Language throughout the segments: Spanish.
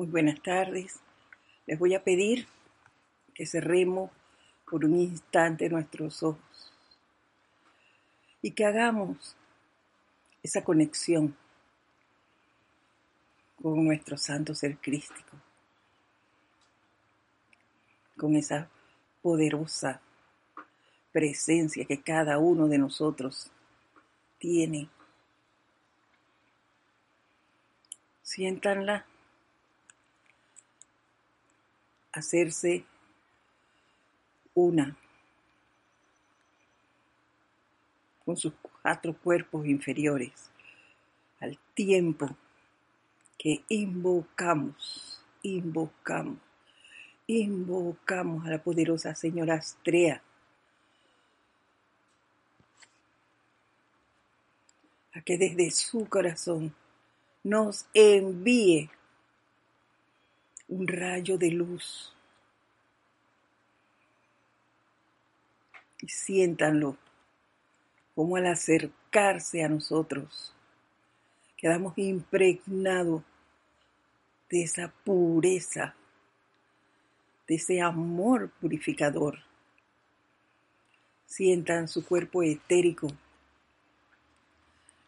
Muy buenas tardes. Les voy a pedir que cerremos por un instante nuestros ojos y que hagamos esa conexión con nuestro santo ser crístico, con esa poderosa presencia que cada uno de nosotros tiene. Siéntanla hacerse una con sus cuatro cuerpos inferiores al tiempo que invocamos, invocamos, invocamos a la poderosa señora Astrea. A que desde su corazón nos envíe un rayo de luz. Y siéntanlo como al acercarse a nosotros quedamos impregnados de esa pureza, de ese amor purificador. Sientan su cuerpo etérico,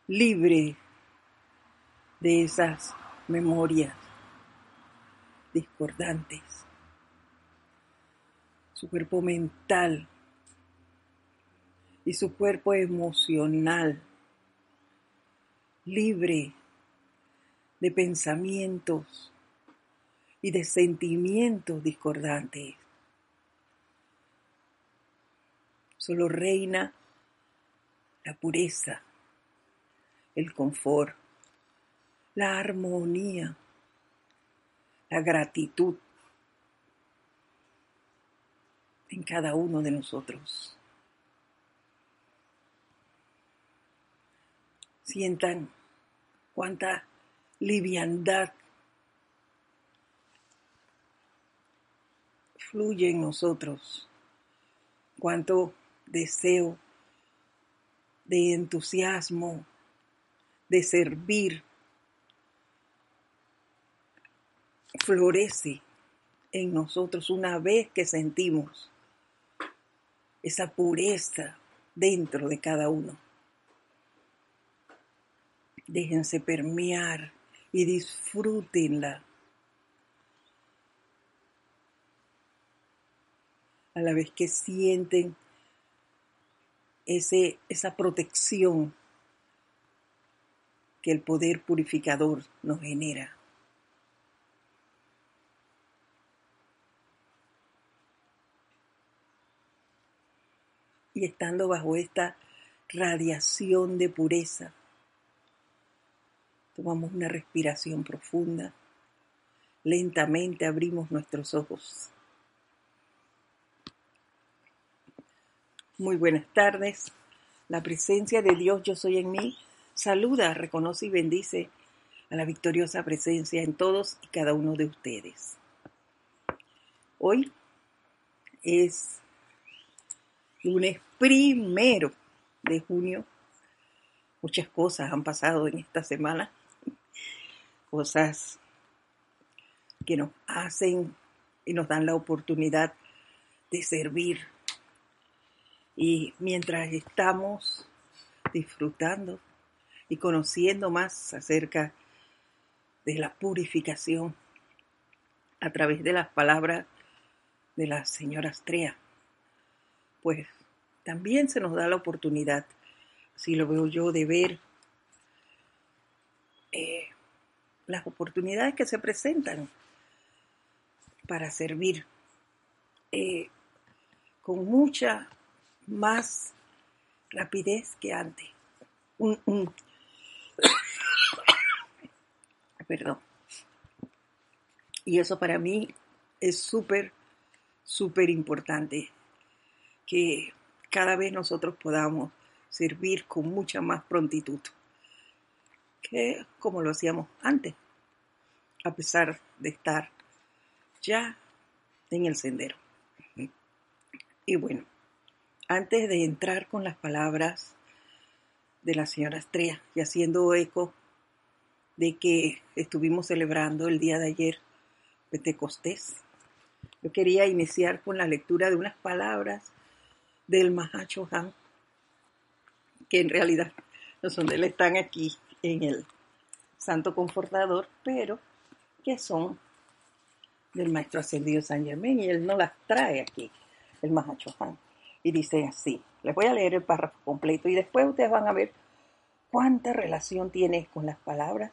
libre de esas memorias discordantes. Su cuerpo mental y su cuerpo emocional, libre de pensamientos y de sentimientos discordantes. Solo reina la pureza, el confort, la armonía, la gratitud en cada uno de nosotros. Sientan cuánta liviandad fluye en nosotros, cuánto deseo de entusiasmo, de servir, florece en nosotros una vez que sentimos esa pureza dentro de cada uno. Déjense permear y disfrútenla. A la vez que sienten ese, esa protección que el poder purificador nos genera. Y estando bajo esta radiación de pureza, tomamos una respiración profunda, lentamente abrimos nuestros ojos. Muy buenas tardes. La presencia de Dios yo soy en mí saluda, reconoce y bendice a la victoriosa presencia en todos y cada uno de ustedes. Hoy es lunes primero de junio. Muchas cosas han pasado en esta semana, cosas que nos hacen y nos dan la oportunidad de servir. Y mientras estamos disfrutando y conociendo más acerca de la purificación a través de las palabras de la señora Astrea, pues también se nos da la oportunidad, así lo veo yo, de ver eh, las oportunidades que se presentan para servir eh, con mucha más rapidez que antes. Perdón. Y eso para mí es súper, súper importante que cada vez nosotros podamos servir con mucha más prontitud que como lo hacíamos antes, a pesar de estar ya en el sendero. Y bueno, antes de entrar con las palabras de la señora Estrella y haciendo eco de que estuvimos celebrando el día de ayer Pentecostés. Yo quería iniciar con la lectura de unas palabras del Mahacho Han, que en realidad no son de él, están aquí en el Santo Confortador, pero que son del Maestro Ascendido San Germán y él no las trae aquí, el Mahacho Han. Y dice así, les voy a leer el párrafo completo y después ustedes van a ver cuánta relación tiene con las palabras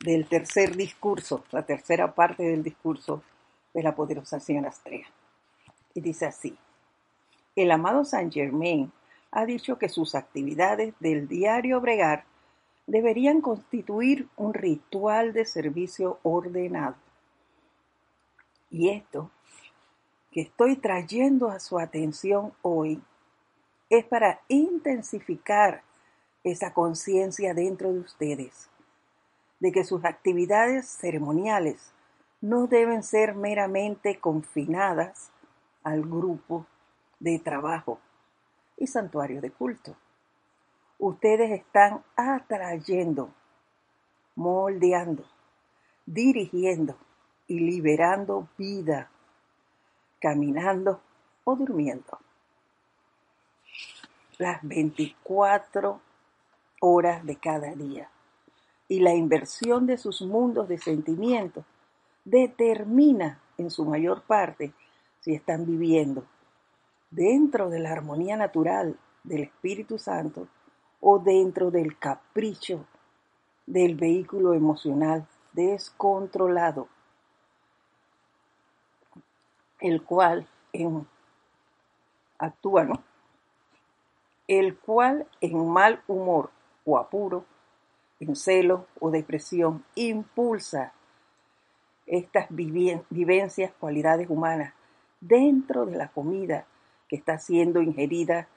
del tercer discurso, la tercera parte del discurso de la poderosa señora Estrella. Y dice así, el amado San Germain ha dicho que sus actividades del diario bregar deberían constituir un ritual de servicio ordenado. Y esto que estoy trayendo a su atención hoy es para intensificar esa conciencia dentro de ustedes de que sus actividades ceremoniales no deben ser meramente confinadas al grupo de trabajo y santuario de culto. Ustedes están atrayendo, moldeando, dirigiendo y liberando vida, caminando o durmiendo. Las 24 horas de cada día. Y la inversión de sus mundos de sentimientos determina en su mayor parte si están viviendo dentro de la armonía natural del Espíritu Santo o dentro del capricho del vehículo emocional descontrolado, el cual en, actúa, ¿no? El cual en mal humor o apuro, en celo o depresión, impulsa estas vivencias, cualidades humanas dentro de la comida que está siendo ingerida,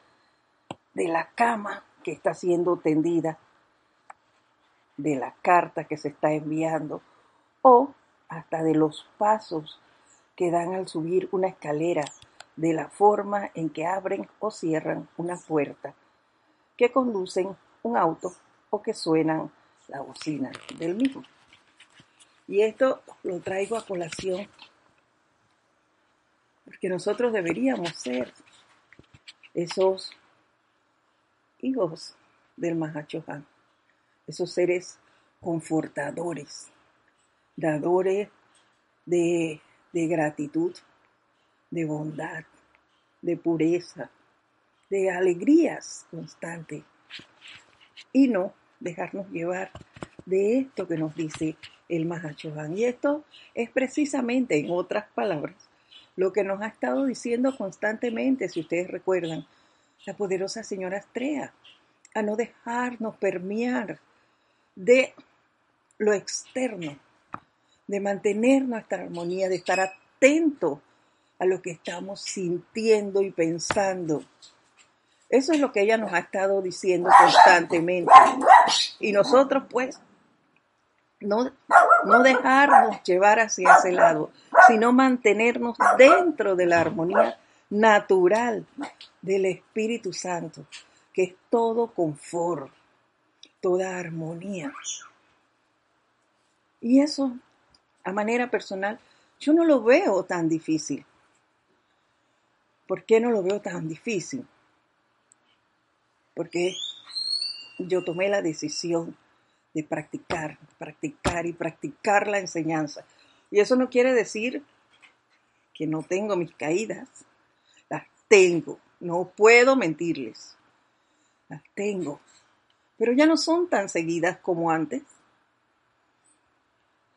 de la cama que está siendo tendida, de la carta que se está enviando o hasta de los pasos que dan al subir una escalera, de la forma en que abren o cierran una puerta, que conducen un auto o que suenan la bocina del mismo. Y esto lo traigo a colación porque nosotros deberíamos ser esos hijos del Mahachohan, esos seres confortadores, dadores de, de gratitud, de bondad, de pureza, de alegrías constantes y no dejarnos llevar de esto que nos dice el Mahachohan. Y esto es precisamente, en otras palabras, lo que nos ha estado diciendo constantemente, si ustedes recuerdan, la poderosa señora Astrea, a no dejarnos permear de lo externo, de mantener nuestra armonía, de estar atento a lo que estamos sintiendo y pensando. Eso es lo que ella nos ha estado diciendo constantemente. Y nosotros pues no, no dejarnos llevar hacia ese lado, sino mantenernos dentro de la armonía natural del Espíritu Santo, que es todo confort, toda armonía. Y eso, a manera personal, yo no lo veo tan difícil. ¿Por qué no lo veo tan difícil? Porque yo tomé la decisión de practicar, practicar y practicar la enseñanza. Y eso no quiere decir que no tengo mis caídas. Las tengo. No puedo mentirles. Las tengo. Pero ya no son tan seguidas como antes.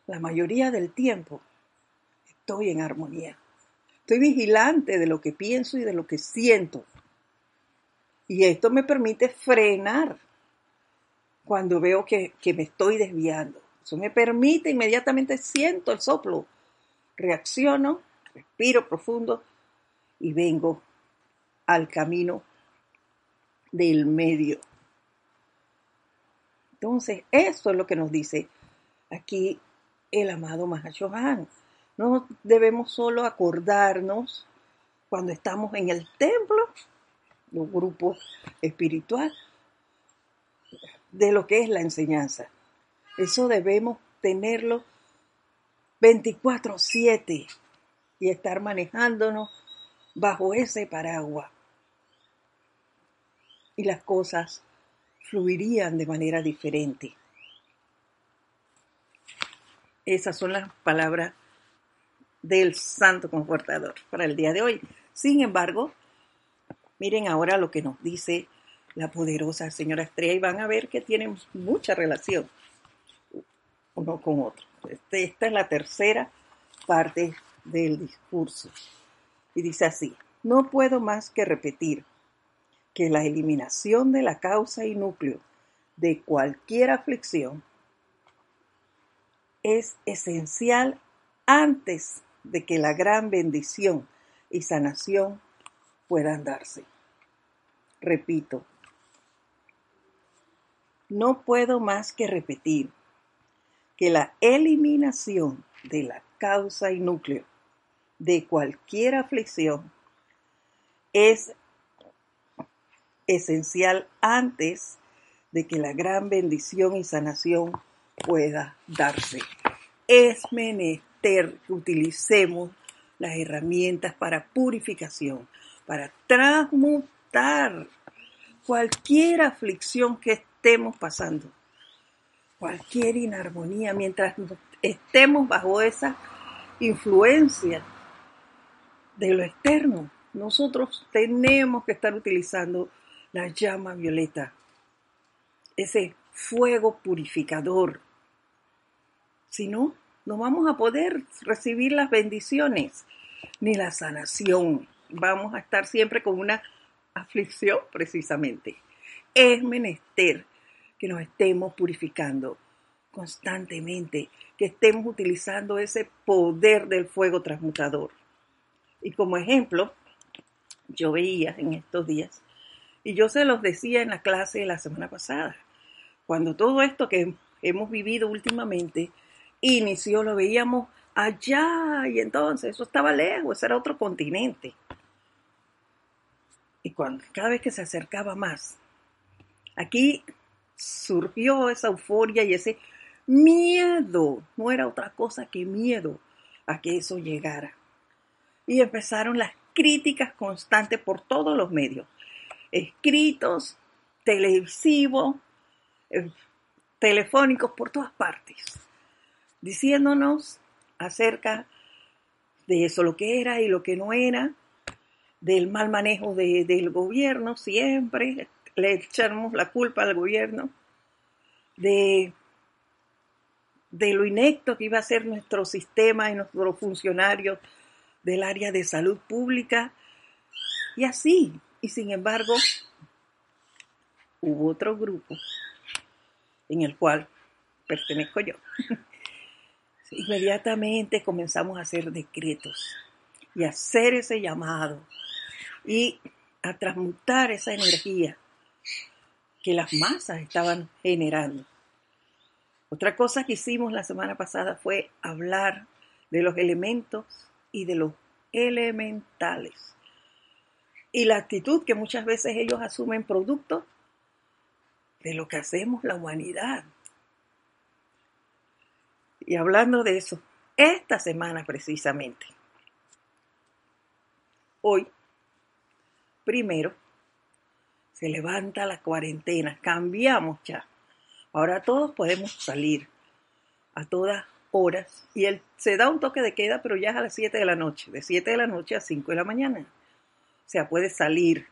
La mayoría del tiempo estoy en armonía. Estoy vigilante de lo que pienso y de lo que siento. Y esto me permite frenar cuando veo que, me estoy desviando. Eso me permite, inmediatamente siento el soplo, reacciono, respiro profundo y vengo al camino del medio. Entonces, eso es lo que nos dice aquí el amado Mahashohan. No debemos solo acordarnos cuando estamos en el templo, los grupos espirituales, de lo que es la enseñanza. Eso debemos tenerlo 24/7 y estar manejándonos bajo ese paraguas. Y las cosas fluirían de manera diferente. Esas son las palabras del Santo Confortador para el día de hoy. Sin embargo, miren ahora lo que nos dice la poderosa señora Estrella y van a ver que tienen mucha relación uno con otro. Este, esta es la tercera parte del discurso. Y dice así, no puedo más que repetir que la eliminación de la causa y núcleo de cualquier aflicción es esencial antes de que la gran bendición y sanación puedan darse. Repito, no puedo más que repetir que la eliminación de la causa y núcleo de cualquier aflicción es esencial antes de que la gran bendición y sanación pueda darse. Es menester que utilicemos las herramientas para purificación, para transmutar cualquier aflicción que estemos pasando, cualquier inarmonía, mientras estemos bajo esa influencia de lo externo. Nosotros tenemos que estar utilizando la llama violeta, ese fuego purificador. Si no, no vamos a poder recibir las bendiciones ni la sanación. Vamos a estar siempre con una aflicción precisamente. Es menester que nos estemos purificando constantemente, que estemos utilizando ese poder del fuego transmutador. Y como ejemplo, yo veía en estos días, y yo se los decía en la clase de la semana pasada, cuando todo esto que hemos vivido últimamente inició, lo veíamos allá y entonces eso estaba lejos, era otro continente. Y cuando cada vez que se acercaba más, aquí surgió esa euforia y ese miedo, no era otra cosa que miedo a que eso llegara. Y empezaron las críticas constantes por todos los medios, escritos, televisivos, eh, telefónicos, por todas partes, diciéndonos acerca de eso, lo que era y lo que no era, del mal manejo del gobierno, siempre le echamos la culpa al gobierno, de, de lo inecto que iba a ser nuestro sistema y nuestros funcionarios del área de salud pública, y así, y sin embargo, hubo otro grupo en el cual pertenezco yo. Inmediatamente comenzamos a hacer decretos y a hacer ese llamado y a transmutar esa energía que las masas estaban generando. Otra cosa que hicimos la semana pasada fue hablar de los elementos y de los elementales y la actitud que muchas veces ellos asumen producto de lo que hacemos la humanidad. Y hablando de eso, esta semana precisamente, hoy, primero, se levanta la cuarentena, cambiamos ya. Ahora todos podemos salir a todas horas y él se da un toque de queda, pero ya es a las 7 de la noche, de 7 de la noche a 5 de la mañana o sea, puede salir.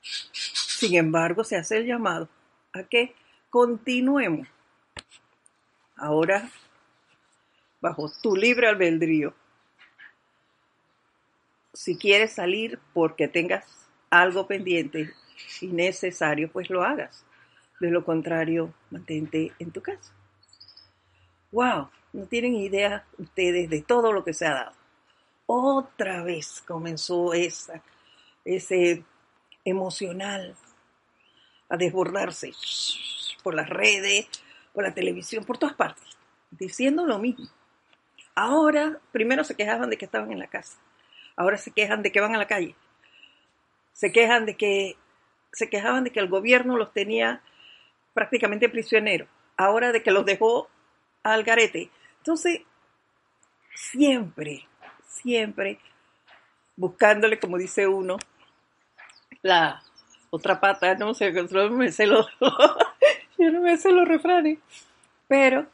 Sin embargo, se hace el llamado a que continuemos. Ahora, bajo tu libre albedrío, si quieres salir porque tengas algo pendiente y necesario, pues lo hagas. De lo contrario, mantente en tu casa. ¡Wow! No tienen idea ustedes de todo lo que se ha dado. Otra vez comenzó esa ese emocional a desbordarse por las redes, por la televisión, por todas partes, diciendo lo mismo. Ahora, primero se quejaban de que estaban en la casa, ahora se quejan de que van a la calle, se quejan de que se quejaban de que el gobierno los tenía prácticamente prisioneros, ahora de que los dejó al garete. Entonces, siempre, siempre buscándole, como dice uno, la otra pata, no sé, no me sé los, yo no me sé los refranes, pero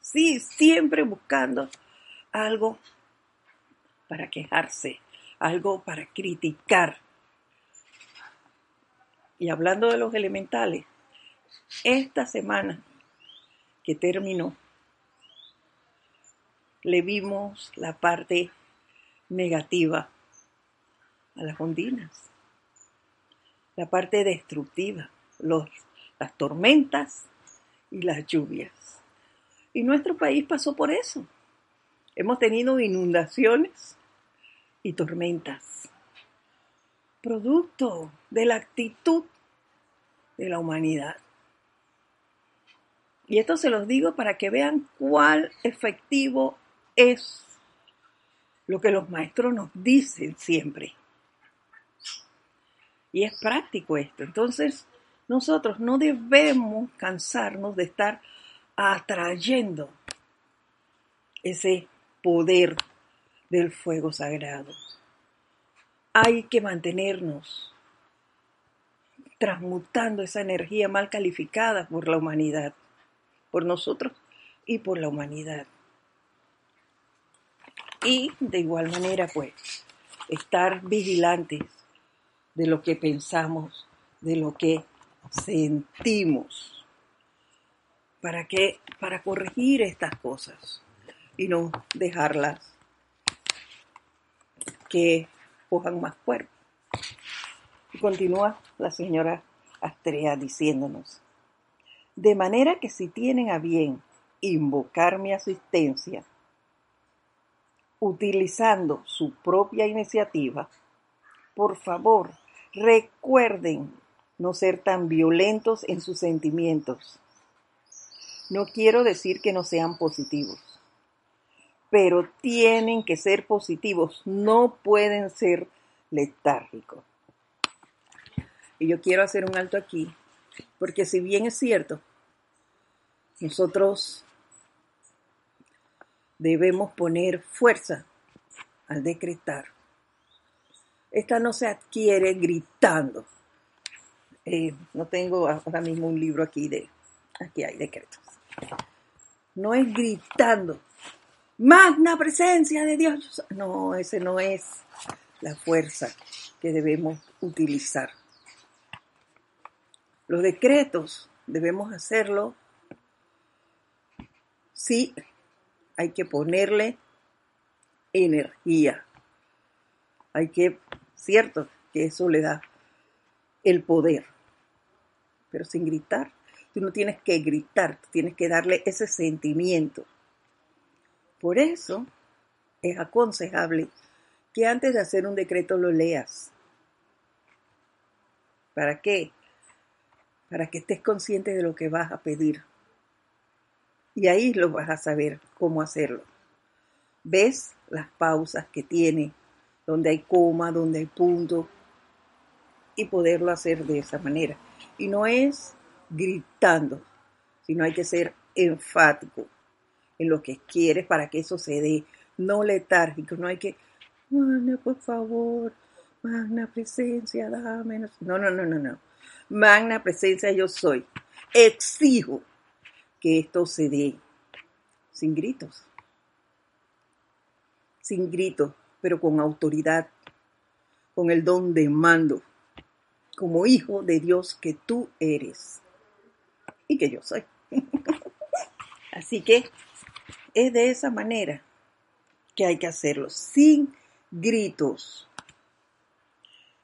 sí, siempre buscando algo para quejarse, algo para criticar. Y hablando de los elementales, esta semana que terminó, le vimos la parte negativa a las ondinas, la parte destructiva, los, las tormentas y las lluvias. Y nuestro país pasó por eso. Hemos tenido inundaciones y tormentas, producto de la actitud de la humanidad. Y esto se los digo para que vean cuál efectivo es lo que los maestros nos dicen siempre. Y es práctico esto. Entonces, nosotros no debemos cansarnos de estar atrayendo ese poder del fuego sagrado. Hay que mantenernos transmutando esa energía mal calificada por la humanidad, por nosotros y por la humanidad. Y de igual manera, pues, estar vigilantes de lo que pensamos, de lo que sentimos. ¿Para qué? Para corregir estas cosas y no dejarlas que cojan más cuerpo. Y continúa la señora Astrea diciéndonos, de manera que si tienen a bien invocar mi asistencia, utilizando su propia iniciativa, por favor, recuerden no ser tan violentos en sus sentimientos. No quiero decir que no sean positivos, pero tienen que ser positivos, no pueden ser letárgicos. Y yo quiero hacer un alto aquí, porque si bien es cierto, nosotros debemos poner fuerza al decretar. Esta no se adquiere gritando. Eh, no tengo ahora mismo un libro aquí de, aquí hay decretos. No es gritando, magna presencia de Dios. No, ese no es la fuerza que debemos utilizar. Los decretos debemos hacerlo sí hay que ponerle energía. Hay que, cierto, que eso le da el poder, pero sin gritar. Tú no tienes que gritar, tienes que darle ese sentimiento. Por eso es aconsejable que antes de hacer un decreto lo leas. ¿Para qué? Para que estés consciente de lo que vas a pedir. Y ahí lo vas a saber cómo hacerlo. Ves las pausas que tiene, donde hay coma, donde hay punto, y poderlo hacer de esa manera. Y no es gritando, sino hay que ser enfático en lo que quieres para que eso se dé, no letárgico, no hay que, Magna, por favor, magna presencia, dame. No, no, no, no, no. Magna presencia yo soy. Exijo que esto se dé sin gritos, sin gritos, pero con autoridad, con el don de mando, como hijo de Dios que tú eres y que yo soy. Así que es de esa manera que hay que hacerlo, sin gritos.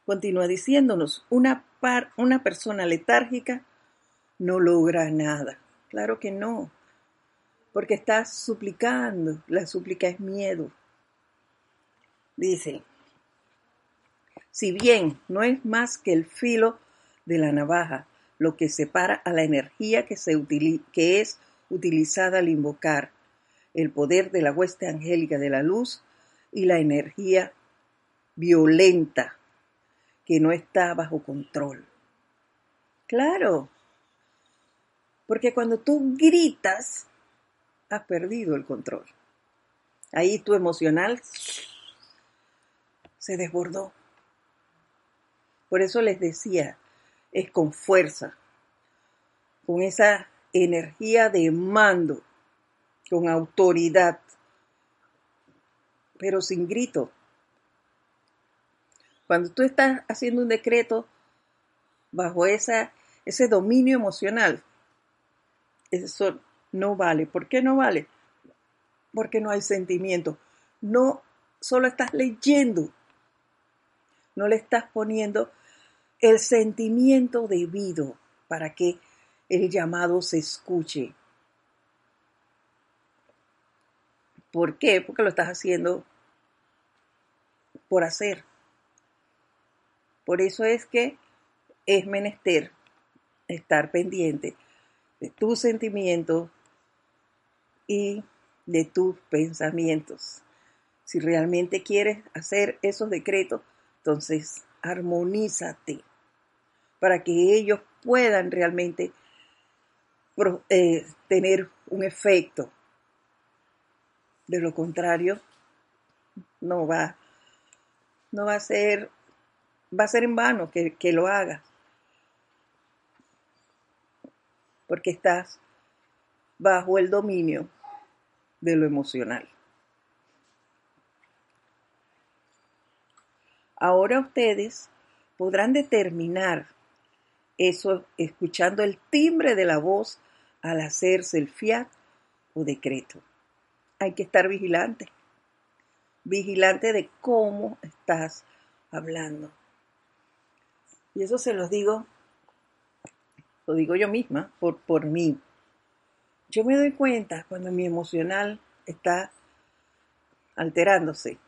Continúa diciéndonos, una, par, una persona letárgica no logra nada. Claro que no, porque estás suplicando, la súplica es miedo. Dice, si bien no es más que el filo de la navaja lo que separa a la energía que, se que es utilizada al invocar el poder de la hueste angélica de la luz y la energía violenta que no está bajo control. Claro, porque cuando tú gritas, has perdido el control. Ahí tu emocional se desbordó. Por eso les decía, es con fuerza, con esa energía de mando, con autoridad, pero sin grito. Cuando tú estás haciendo un decreto bajo esa, ese dominio emocional, eso no vale. ¿Por qué no vale? Porque no hay sentimiento. No, solo estás leyendo. No le estás poniendo el sentimiento debido para que el llamado se escuche. ¿Por qué? Porque lo estás haciendo por hacer. Por eso es que es menester estar pendiente de tus sentimientos y de tus pensamientos. Si realmente quieres hacer esos decretos, entonces armonízate para que ellos puedan realmente eh, tener un efecto. De lo contrario, no va, no va a ser, va a ser en vano que, que lo hagas. Porque estás bajo el dominio de lo emocional. Ahora ustedes podrán determinar eso escuchando el timbre de la voz al hacerse el fiat o decreto. Hay que estar vigilante, vigilante de cómo estás hablando. Y eso se los digo, lo digo yo misma, por, por mí. Yo me doy cuenta cuando mi emocional está alterándose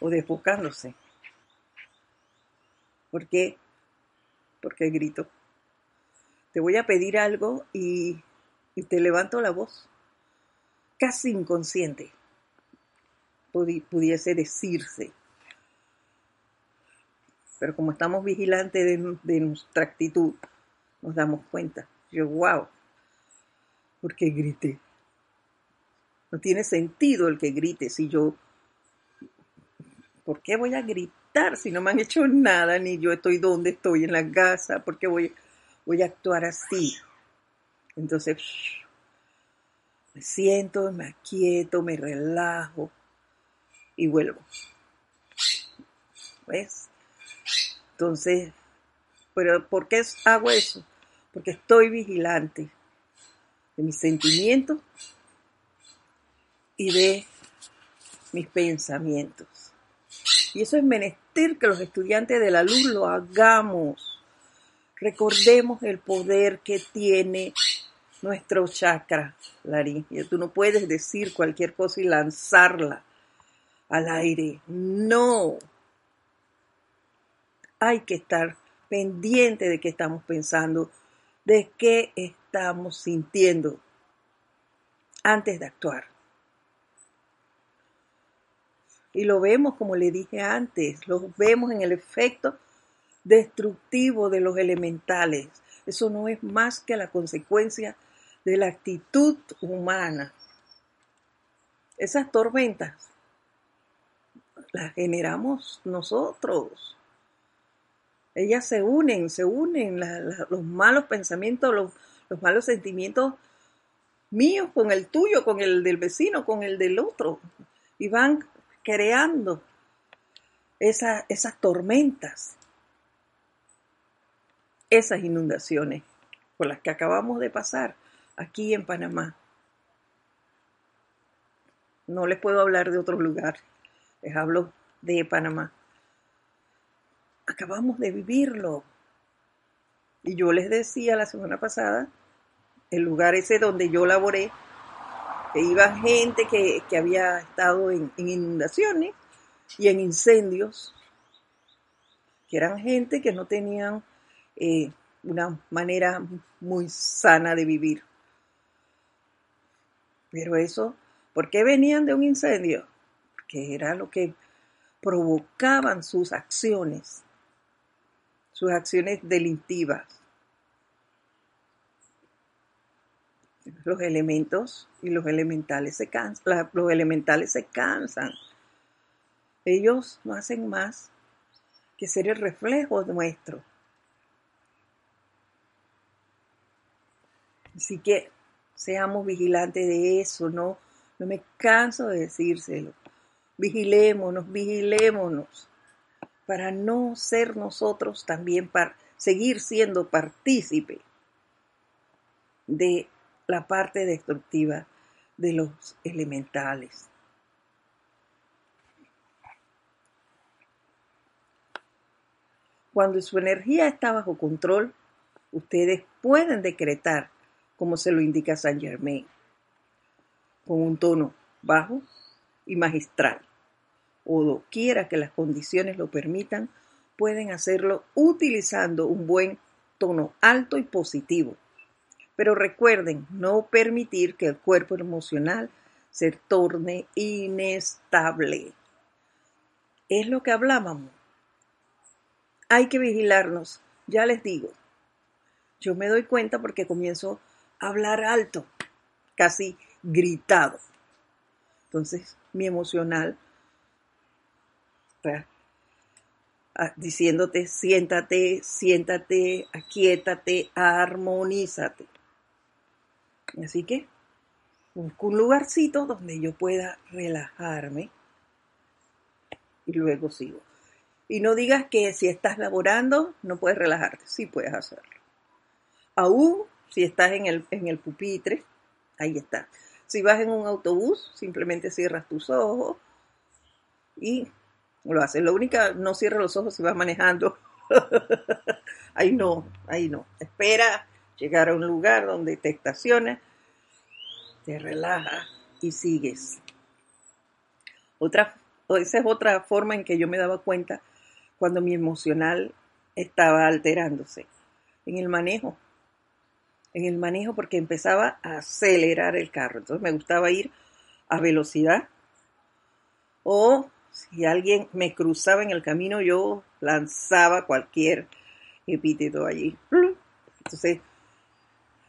o desfocándose. ¿Por qué? Porque grito te voy a pedir algo y, te levanto la voz, casi inconsciente, pudiese decirse. Pero como estamos vigilantes de, nuestra actitud, nos damos cuenta. Yo, wow, ¿por qué grité? No tiene sentido el que grite si yo... ¿Por qué voy a gritar si no me han hecho nada? Ni yo estoy donde estoy en la casa. ¿Por qué voy voy a actuar así. Entonces, me siento, me aquieto, me relajo y vuelvo. ¿Ves? Entonces, pero ¿por qué hago eso? Porque estoy vigilante de mis sentimientos y de mis pensamientos. Y eso es menester que los estudiantes de la luz lo hagamos Recordemos el poder que tiene nuestro chakra, laringe. Tú no puedes decir cualquier cosa y lanzarla al aire. No. Hay que estar pendiente de qué estamos pensando, de qué estamos sintiendo antes de actuar. Y lo vemos, como le dije antes, lo vemos en el efecto destructivo de los elementales. Eso no es más que la consecuencia de la actitud humana. Esas tormentas las generamos nosotros. Ellas se unen, se unen los malos pensamientos, los, malos sentimientos míos con el tuyo, con el del vecino, con el del otro. Y van creando esas tormentas esas inundaciones por las que acabamos de pasar aquí en Panamá. No les puedo hablar de otro lugar, les hablo de Panamá. Acabamos de vivirlo. Y yo les decía la semana pasada, el lugar ese donde yo laboré, que iba gente que, había estado en, en inundaciones y en incendios, que eran gente que no tenían eh, una manera muy sana de vivir. Pero eso, ¿por qué venían de un incendio? Porque era lo que provocaban sus acciones, sus acciones delictivas. los elementos y los elementales se cansan, los elementales se cansan. Ellos no hacen más que ser el reflejo nuestro. Así que seamos vigilantes de eso, no, no me canso de decírselo. Vigilémonos, vigilémonos, para no ser nosotros también, para seguir siendo partícipe de la parte destructiva de los elementales. Cuando su energía está bajo control, ustedes pueden decretar, como se lo indica Saint Germain, con un tono bajo y magistral, o doquiera que las condiciones lo permitan, pueden hacerlo utilizando un buen tono alto y positivo pero recuerden, no permitir que el cuerpo emocional se torne inestable. Es lo que hablábamos. Hay que vigilarnos. Ya les digo, yo me doy cuenta porque comienzo hablar alto, casi gritado. Entonces, mi emocional ah, diciéndote, siéntate, siéntate, aquietate, armonízate. Así que busco un lugarcito donde yo pueda relajarme y luego sigo. Y no digas que si estás laborando no puedes relajarte, sí puedes hacerlo. Aún si estás en el, en el pupitre, ahí está. Si vas en un autobús, simplemente cierras tus ojos y lo haces. Lo único, no cierres los ojos si vas manejando. ahí no, ahí no. Espera llegar a un lugar donde te estacionas, te relaja y sigues. Otra, esa es otra forma en que yo me daba cuenta cuando mi emocional estaba alterándose. En el manejo. En el manejo porque empezaba a acelerar el carro. Entonces me gustaba ir a velocidad. O si alguien me cruzaba en el camino, yo lanzaba cualquier epíteto allí. Entonces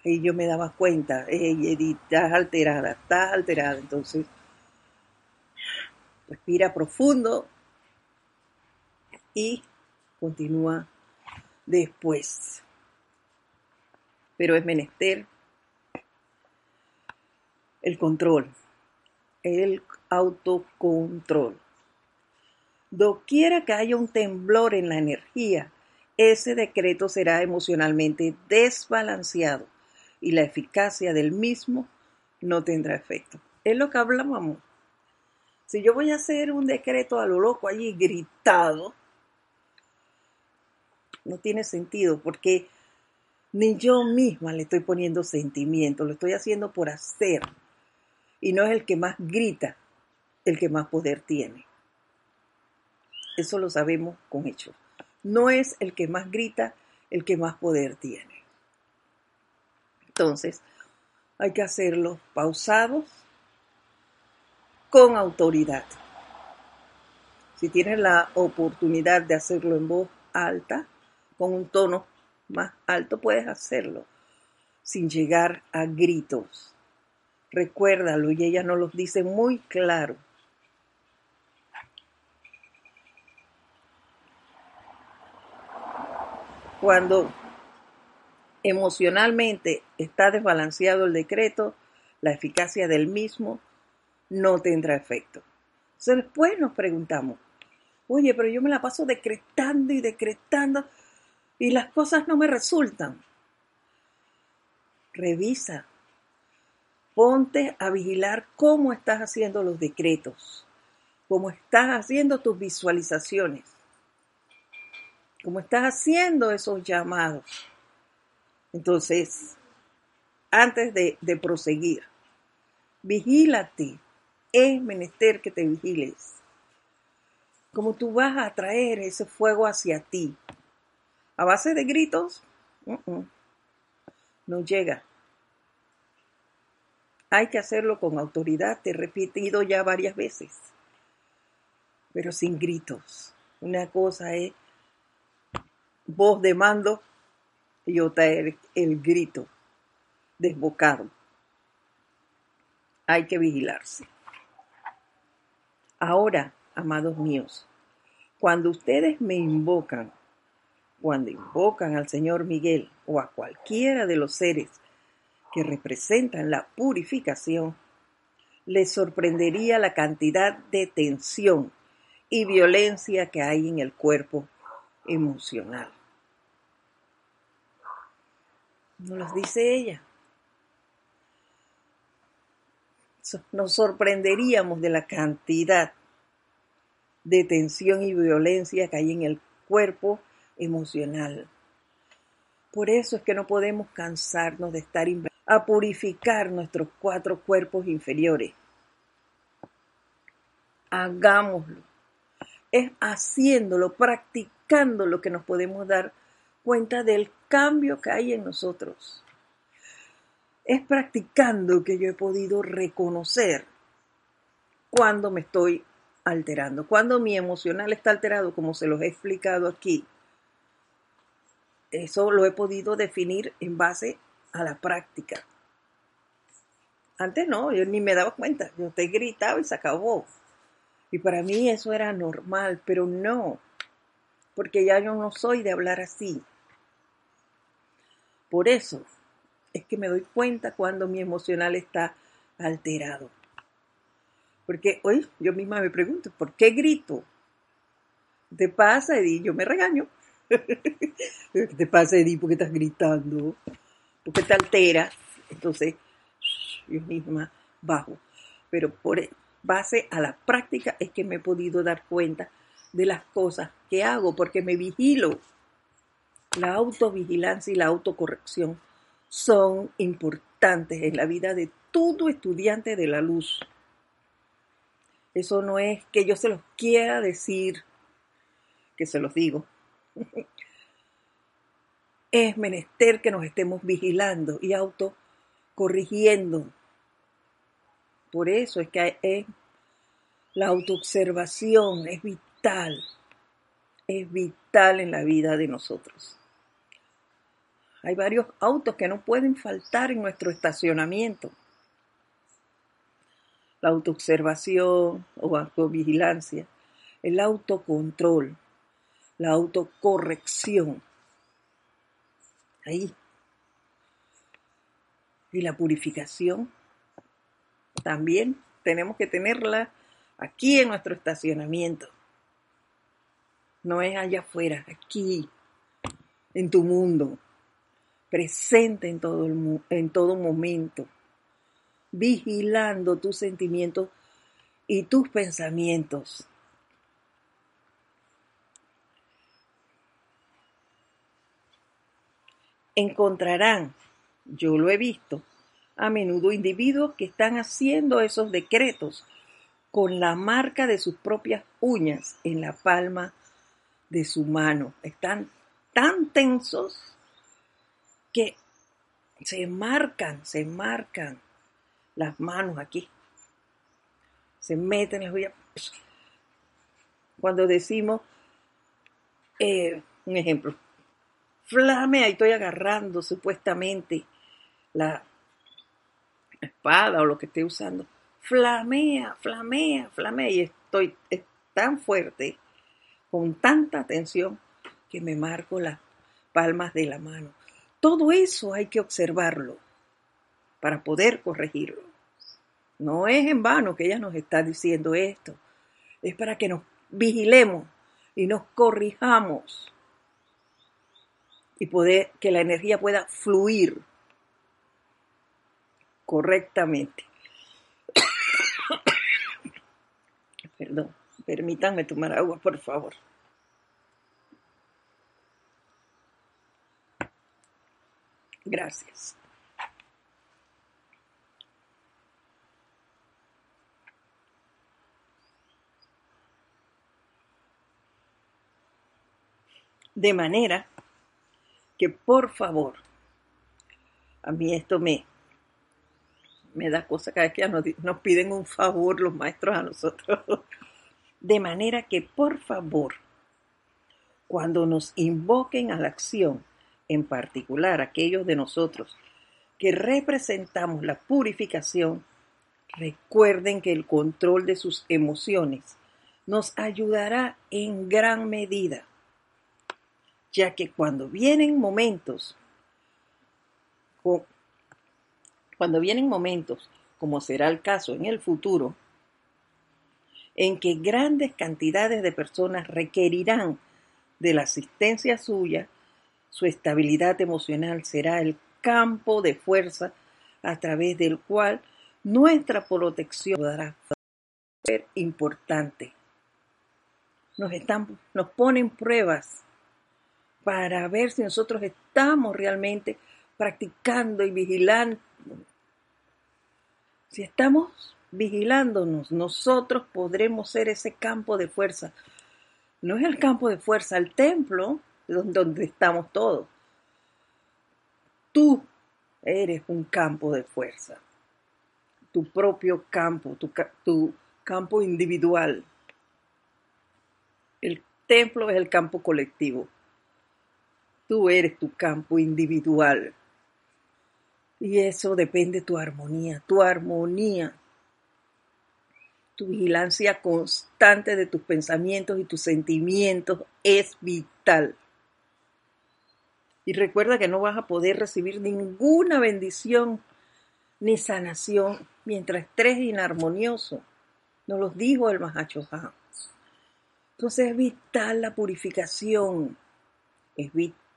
y yo me daba cuenta, hey estás alterada, estás alterada. Entonces, respira profundo y continúa después. Pero es menester el control, el autocontrol. Doquiera que haya un temblor en la energía, ese decreto será emocionalmente desbalanceado y la eficacia del mismo no tendrá efecto. Es lo que hablábamos. Si yo voy a hacer un decreto a lo loco allí gritado, no tiene sentido porque ni yo misma le estoy poniendo sentimiento, lo estoy haciendo por hacer. Y no es el que más grita, el que más poder tiene. Eso lo sabemos con hechos. No es el que más grita, el que más poder tiene. Entonces, hay que hacerlo pausados, con autoridad. Si tienes la oportunidad de hacerlo en voz alta, con un tono más alto, puedes hacerlo sin llegar a gritos. Recuérdalo y ella nos lo dice muy claro. Cuando emocionalmente está desbalanceado el decreto, la eficacia del mismo no tendrá efecto. Entonces después nos preguntamos, oye, pero yo me la paso decretando y decretando y las cosas no me resultan. Revisa, ponte a vigilar cómo estás haciendo los decretos, cómo estás haciendo tus visualizaciones, cómo estás haciendo esos llamados entonces, antes de, proseguir, vigílate. Es menester que te vigiles. Como tú vas a atraer ese fuego hacia ti. A base de gritos, no llega. Hay que hacerlo con autoridad, te he repetido ya varias veces, pero sin gritos. Una cosa es voz de mando y otra el, el grito desbocado. hay que vigilarse. Ahora, amados míos, cuando ustedes me invocan, cuando invocan al Señor Miguel o a cualquiera de los seres que representan la purificación, les sorprendería la cantidad de tensión y violencia que hay en el cuerpo emocional. Nos lo dice ella. Nos sorprenderíamos de la cantidad de tensión y violencia que hay en el cuerpo emocional. Por eso es que no podemos cansarnos de estar a purificar nuestros cuatro cuerpos inferiores. Hagámoslo. Es haciéndolo, practicando lo que nos podemos dar cuenta del cambio que hay en nosotros. Es practicando que yo he podido reconocer cuando me estoy alterando, cuando mi emocional está alterado, como se los he explicado aquí. Eso lo he podido definir en base a la práctica. Antes no, yo ni me daba cuenta, yo te gritaba y se acabó. Y para mí eso era normal, pero no, porque ya yo no soy de hablar así. Por eso es que me doy cuenta cuando mi emocional está alterado. Porque hoy yo misma me pregunto, ¿por qué grito? ¿Te pasa, Edith? Yo me regaño. ¿Qué te pasa, Edith? ¿Por qué estás gritando? ¿Por qué te alteras? Entonces, yo misma bajo. Pero por base a la práctica es que me he podido dar cuenta de las cosas que hago, porque me vigilo. La autovigilancia y la autocorrección son importantes en la vida de todo estudiante de la luz. Eso no es que yo se los quiera decir, que se los digo. es menester que nos estemos vigilando y autocorrigiendo. Por eso es que la autoobservación es vital, es vital en la vida de nosotros. Hay varios autos que no pueden faltar en nuestro estacionamiento. La autoobservación o autovigilancia, el autocontrol, la autocorrección. Ahí. Y la purificación también tenemos que tenerla aquí en nuestro estacionamiento. No es allá afuera, aquí, en tu mundo presente en todo, el, en todo momento, vigilando tus sentimientos y tus pensamientos. Encontrarán, yo lo he visto, a menudo individuos que están haciendo esos decretos con la marca de sus propias uñas en la palma de su mano. Están tan tensos que se marcan, se marcan las manos aquí. Se meten las huellas. Cuando decimos, eh, un ejemplo, flamea y estoy agarrando supuestamente la espada o lo que esté usando. Flamea, flamea, flamea y estoy tan fuerte, con tanta tensión, que me marco las palmas de la mano. Todo eso hay que observarlo para poder corregirlo. No es en vano que ella nos está diciendo esto. Es para que nos vigilemos y nos corrijamos y poder que la energía pueda fluir correctamente. Perdón, permítanme tomar agua, por favor. Gracias. De manera que por favor, a mí esto me, me da cosa cada vez que nos, nos piden un favor los maestros a nosotros. De manera que por favor, cuando nos invoquen a la acción, en particular aquellos de nosotros que representamos la purificación, Recuerden que el control de sus emociones nos ayudará en gran medida, ya que cuando vienen momentos, cuando vienen momentos, como será el caso en el futuro, en que grandes cantidades de personas requerirán de la asistencia suya, su estabilidad emocional será el campo de fuerza a través del cual nuestra protección dará ser importante. Nos, están, nos ponen pruebas para ver si nosotros estamos realmente practicando y vigilando. Si estamos vigilándonos, nosotros podremos ser ese campo de fuerza. No es el campo de fuerza, el templo donde estamos todos. Tú eres un campo de fuerza, tu propio campo, tu, tu campo individual. El templo es el campo colectivo. Tú eres tu campo individual. Y eso depende de tu armonía, tu armonía tu vigilancia constante de tus pensamientos y tus sentimientos es vital. Y recuerda que no vas a poder recibir ninguna bendición ni sanación mientras estés inarmonioso. Nos lo dijo el Mahachohan. Entonces es vital la purificación. Es vital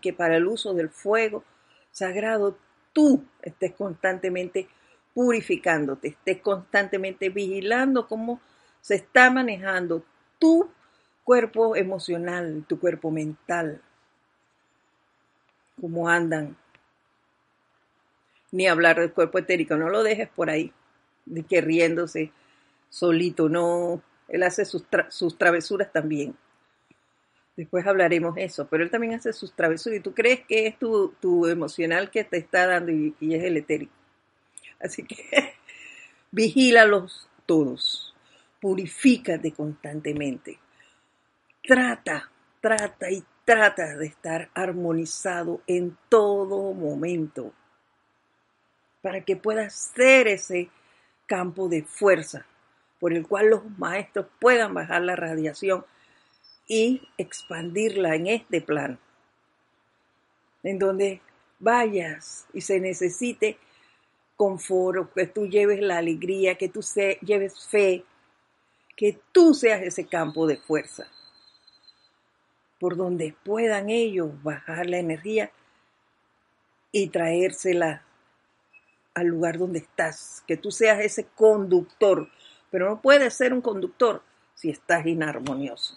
que para el uso del fuego sagrado tú estés constantemente purificándote, estés constantemente vigilando cómo se está manejando tu cuerpo emocional, tu cuerpo mental, cómo andan. Ni hablar del cuerpo etérico, no lo dejes por ahí, de que riéndose solito, no, él hace sus, travesuras también. Después hablaremos eso, pero él también hace sus travesuras y tú crees que es tu, emocional que te está dando y es el etérico. Así que vigílalos todos, purifícate constantemente. Trata, trata y trata de estar armonizado en todo momento para que puedas ser ese campo de fuerza por el cual los maestros puedan bajar la radiación y expandirla en este plano, en donde vayas y se necesite confort, que tú lleves la alegría, que tú lleves fe, que tú seas ese campo de fuerza, por donde puedan ellos bajar la energía y traérsela al lugar donde estás, que tú seas ese conductor, pero no puedes ser un conductor si estás inarmonioso.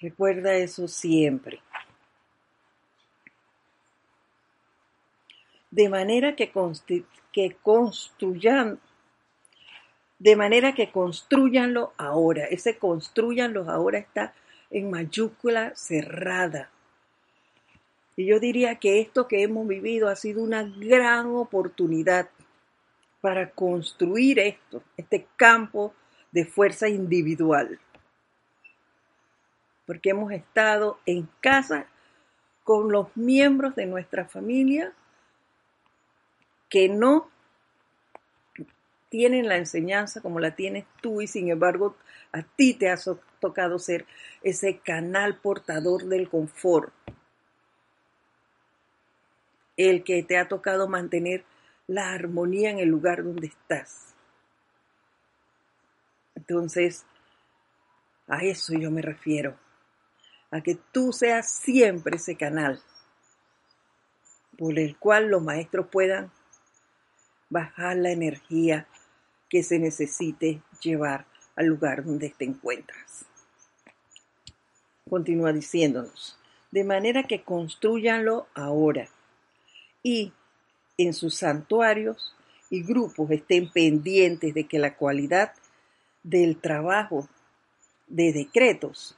Recuerda eso siempre. de manera que, construyan, de manera que construyanlo ahora. Ese construyanlo ahora está en mayúscula cerrada. Y yo diría que esto que hemos vivido ha sido una gran oportunidad para construir esto, este campo de fuerza individual. Porque hemos estado en casa con los miembros de nuestra familia que no tienen la enseñanza como la tienes tú y sin embargo a ti te ha tocado ser ese canal portador del confort, el que te ha tocado mantener la armonía en el lugar donde estás. Entonces, a eso yo me refiero, a que tú seas siempre ese canal por el cual los maestros puedan bajar la energía que se necesite llevar al lugar donde te encuentras. Continúa diciéndonos, de manera que construyanlo ahora y en sus santuarios y grupos estén pendientes de que la cualidad del trabajo de decretos,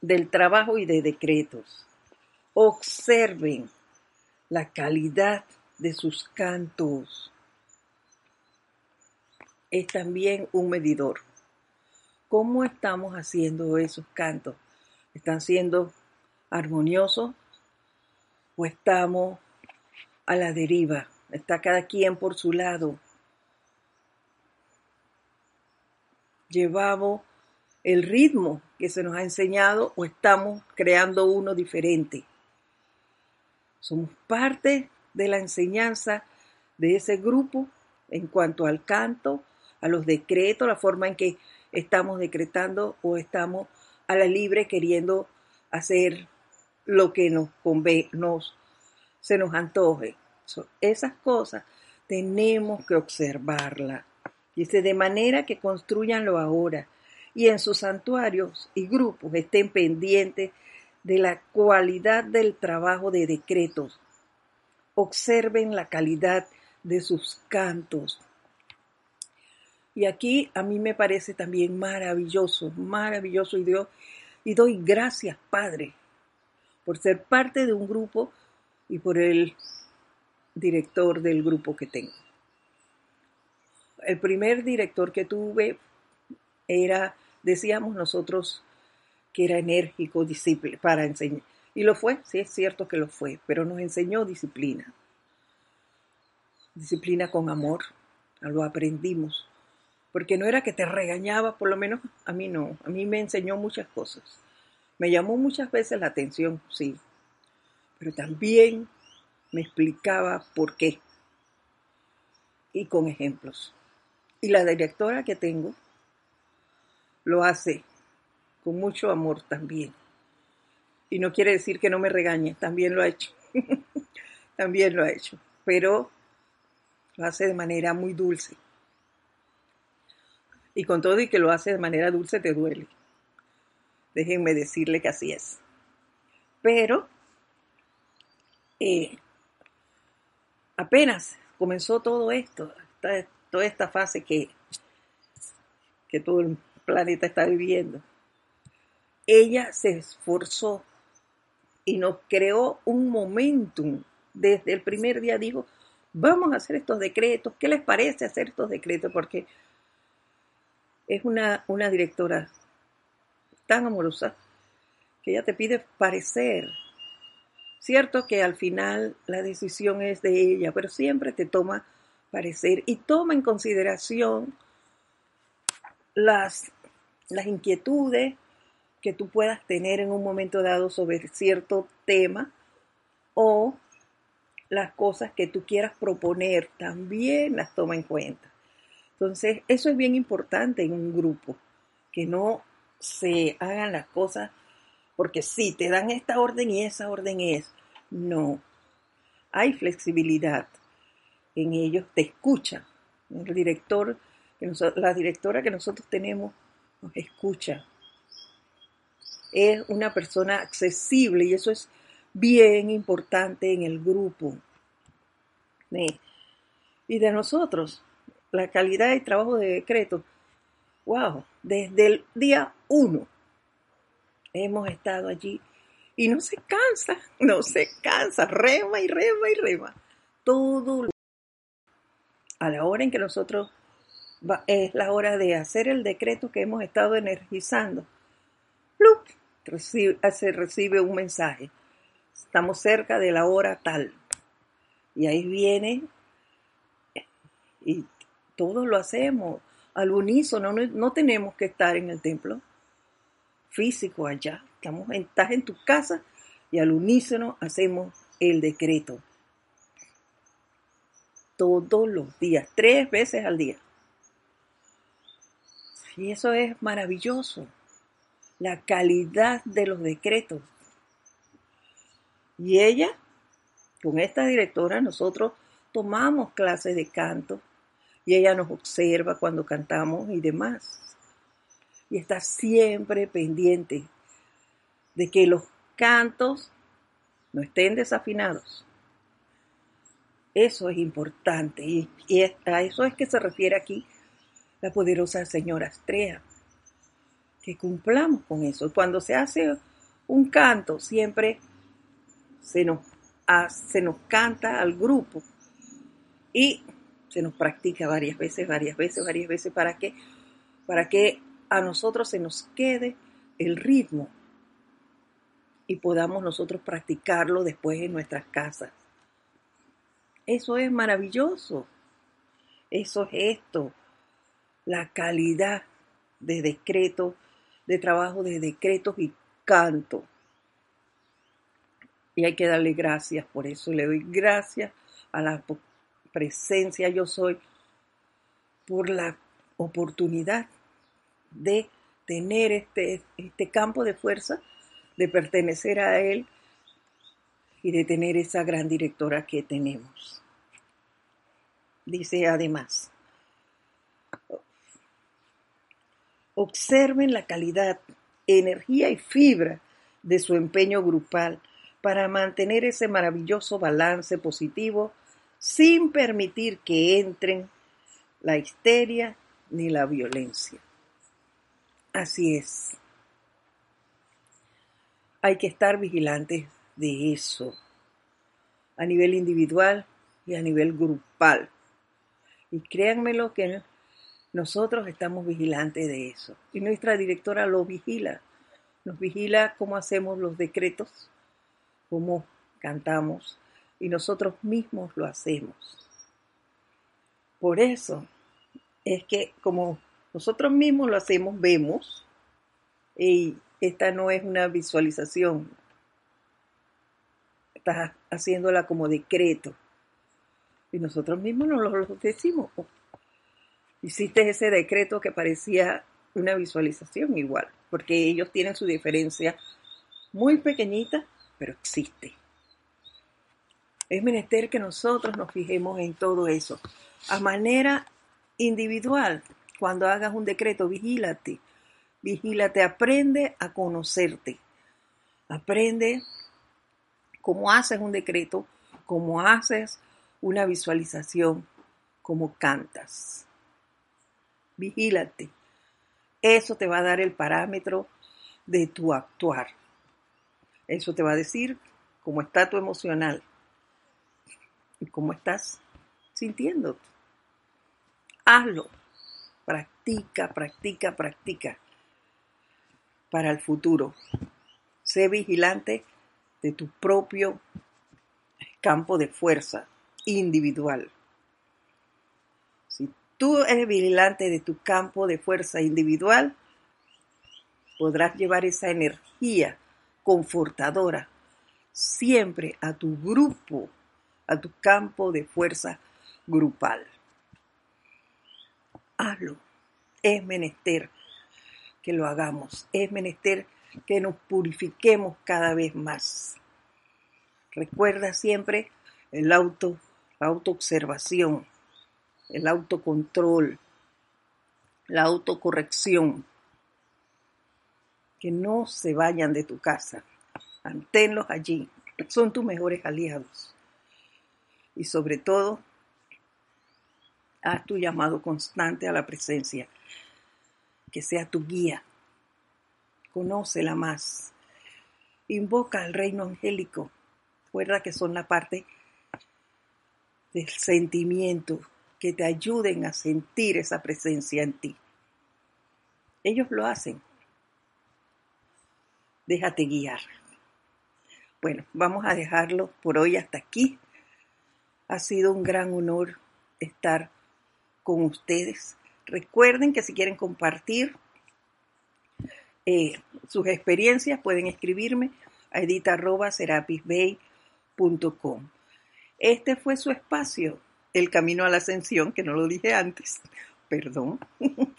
del trabajo y de decretos, observen la calidad de sus cantos. Es también un medidor. ¿Cómo estamos haciendo esos cantos? ¿Están siendo armoniosos o estamos a la deriva, está cada quien por su lado. Llevamos el ritmo que se nos ha enseñado o estamos creando uno diferente. Somos parte de la enseñanza de ese grupo en cuanto al canto, a los decretos, la forma en que estamos decretando o estamos a la libre queriendo hacer lo que nos nos, se nos antoje. esas cosas tenemos que observarlas. Dice, de manera que construyanlo ahora y en sus santuarios y grupos estén pendientes de la cualidad del trabajo de decretos. Observen la calidad de sus cantos. Y aquí a mí me parece también maravilloso, maravilloso y Dios y doy gracias, Padre, por ser parte de un grupo y por el director del grupo que tengo. El primer director que tuve era, decíamos nosotros, que era enérgico para enseñar. Y lo fue, sí es cierto que lo fue, pero nos enseñó disciplina. Disciplina con amor, lo aprendimos. Porque no era que te regañaba, por lo menos a mí no, a mí me enseñó muchas cosas. Me llamó muchas veces la atención, sí, pero también me explicaba por qué y con ejemplos. Y la directora que tengo lo hace con mucho amor también. Y no quiere decir que no me regañe, también lo ha hecho. también lo ha hecho, pero lo hace de manera muy dulce. Y con todo y que lo hace de manera dulce te duele. Déjenme decirle que así es. Pero eh, apenas comenzó todo esto, toda esta fase que, que todo el planeta está viviendo, ella se esforzó y nos creó un momentum. Desde el primer día dijo, vamos a hacer estos decretos, ¿qué les parece hacer estos decretos? Porque es una, una directora tan amorosa que ella te pide parecer. Cierto que al final la decisión es de ella, pero siempre te toma parecer y toma en consideración las, las inquietudes, que tú puedas tener en un momento dado sobre cierto tema o las cosas que tú quieras proponer también las toma en cuenta. Entonces, eso es bien importante en un grupo, que no se hagan las cosas porque sí, te dan esta orden y esa orden es. No, hay flexibilidad en ellos, te escucha. El director, la directora que nosotros tenemos nos escucha, es una persona accesible y eso es bien importante en el grupo. Y de nosotros, la calidad de trabajo de decreto, wow, desde el día uno hemos estado allí y no se cansa, no se cansa, rema y rema y rema. Todo a la hora en que nosotros es la hora de hacer el decreto que hemos estado energizando. Recibe, se recibe un mensaje. Estamos cerca de la hora tal. Y ahí viene y todos lo hacemos al unísono. No, no tenemos que estar en el templo físico allá. Estamos, estás en tu casa y al unísono hacemos el decreto. Todos los días, tres veces al día. Y eso es maravilloso la calidad de los decretos. Y ella, con esta directora, nosotros tomamos clases de canto y ella nos observa cuando cantamos y demás. Y está siempre pendiente de que los cantos no estén desafinados. Eso es importante y, a eso es que se refiere aquí la poderosa señora Astrea que cumplamos con eso. Cuando se hace un canto, siempre se nos, se nos canta al grupo y se nos practica varias veces, varias veces, varias veces, ¿para que Para que a nosotros se nos quede el ritmo y podamos nosotros practicarlo después en nuestras casas. Eso es maravilloso. Eso es esto, la calidad de decreto, de trabajo de decretos y canto. Y hay que darle gracias por eso. Le doy gracias a la presencia yo soy por la oportunidad de tener este, este campo de fuerza, de pertenecer a él y de tener esa gran directora que tenemos. Dice además, observen la calidad, energía y fibra de su empeño grupal para mantener ese maravilloso balance positivo sin permitir que entren la histeria ni la violencia. Así es. Hay que estar vigilantes de eso, a nivel individual y a nivel grupal. Y créanme lo que nosotros estamos vigilantes de eso. Y nuestra directora lo vigila. Nos vigila cómo hacemos los decretos, cómo cantamos, y nosotros mismos lo hacemos. Por eso es que como nosotros mismos lo hacemos, vemos, y esta no es una visualización, estás haciéndola como decreto. Y nosotros mismos nos lo decimos. Hiciste ese decreto que parecía una visualización igual, porque ellos tienen su diferencia muy pequeñita, pero existe. Es menester que nosotros nos fijemos en todo eso. A manera individual, cuando hagas un decreto, vigílate. Vigílate, aprende a conocerte. Aprende cómo haces un decreto, cómo haces una visualización, cómo cantas. Vigílate. Eso te va a dar el parámetro de tu actuar. Eso te va a decir cómo está tu emocional, y cómo estás sintiéndote. Hazlo. Practica, practica, practica para el futuro. Sé vigilante de tu propio campo de fuerza individual. Tú eres vigilante de tu campo de fuerza individual, podrás llevar esa energía confortadora siempre a tu grupo a tu campo de fuerza grupal. Hazlo. Es menester que lo hagamos. Es menester que nos purifiquemos cada vez más. Recuerda siempre el auto, la autoobservación, el autocontrol, la autocorrección. Que no se vayan de tu casa. Manténlos allí. Son tus mejores aliados y sobre todo, haz tu llamado constante a la presencia, que sea tu guía. Conócela más. Invoca al reino angélico. Recuerda que son la parte del sentimiento que te ayuden a sentir esa presencia en ti. Ellos lo hacen. Déjate guiar. Bueno, vamos a dejarlo por hoy hasta aquí. Ha sido un gran honor estar con ustedes. Recuerden que si quieren compartir eh, sus experiencias, pueden escribirme a edita.serapisbay.com. Este fue su espacio, El Camino a la Ascensión, que no lo dije antes, perdón.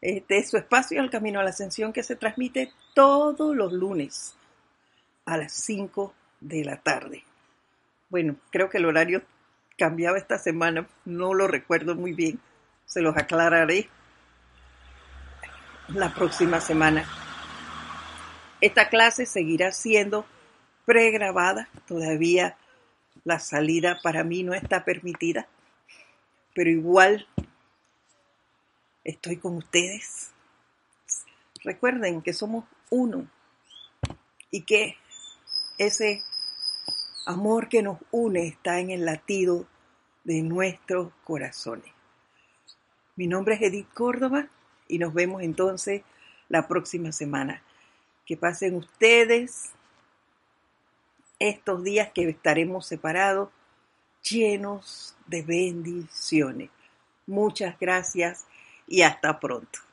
Este es su espacio, El Camino a la Ascensión, que se transmite todos los lunes a las 5 de la tarde. Bueno, creo que el horario cambiaba esta semana, no lo recuerdo muy bien, se los aclararé la próxima semana. Esta clase seguirá siendo pregrabada, todavía la salida para mí no está permitida, pero igual estoy con ustedes. Recuerden que somos uno y que ese amor que nos une está en el latido de nuestros corazones. Mi nombre es Edith Córdoba y nos vemos entonces la próxima semana. Que pasen ustedes estos días que estaremos separados llenos de bendiciones. Muchas gracias y hasta pronto.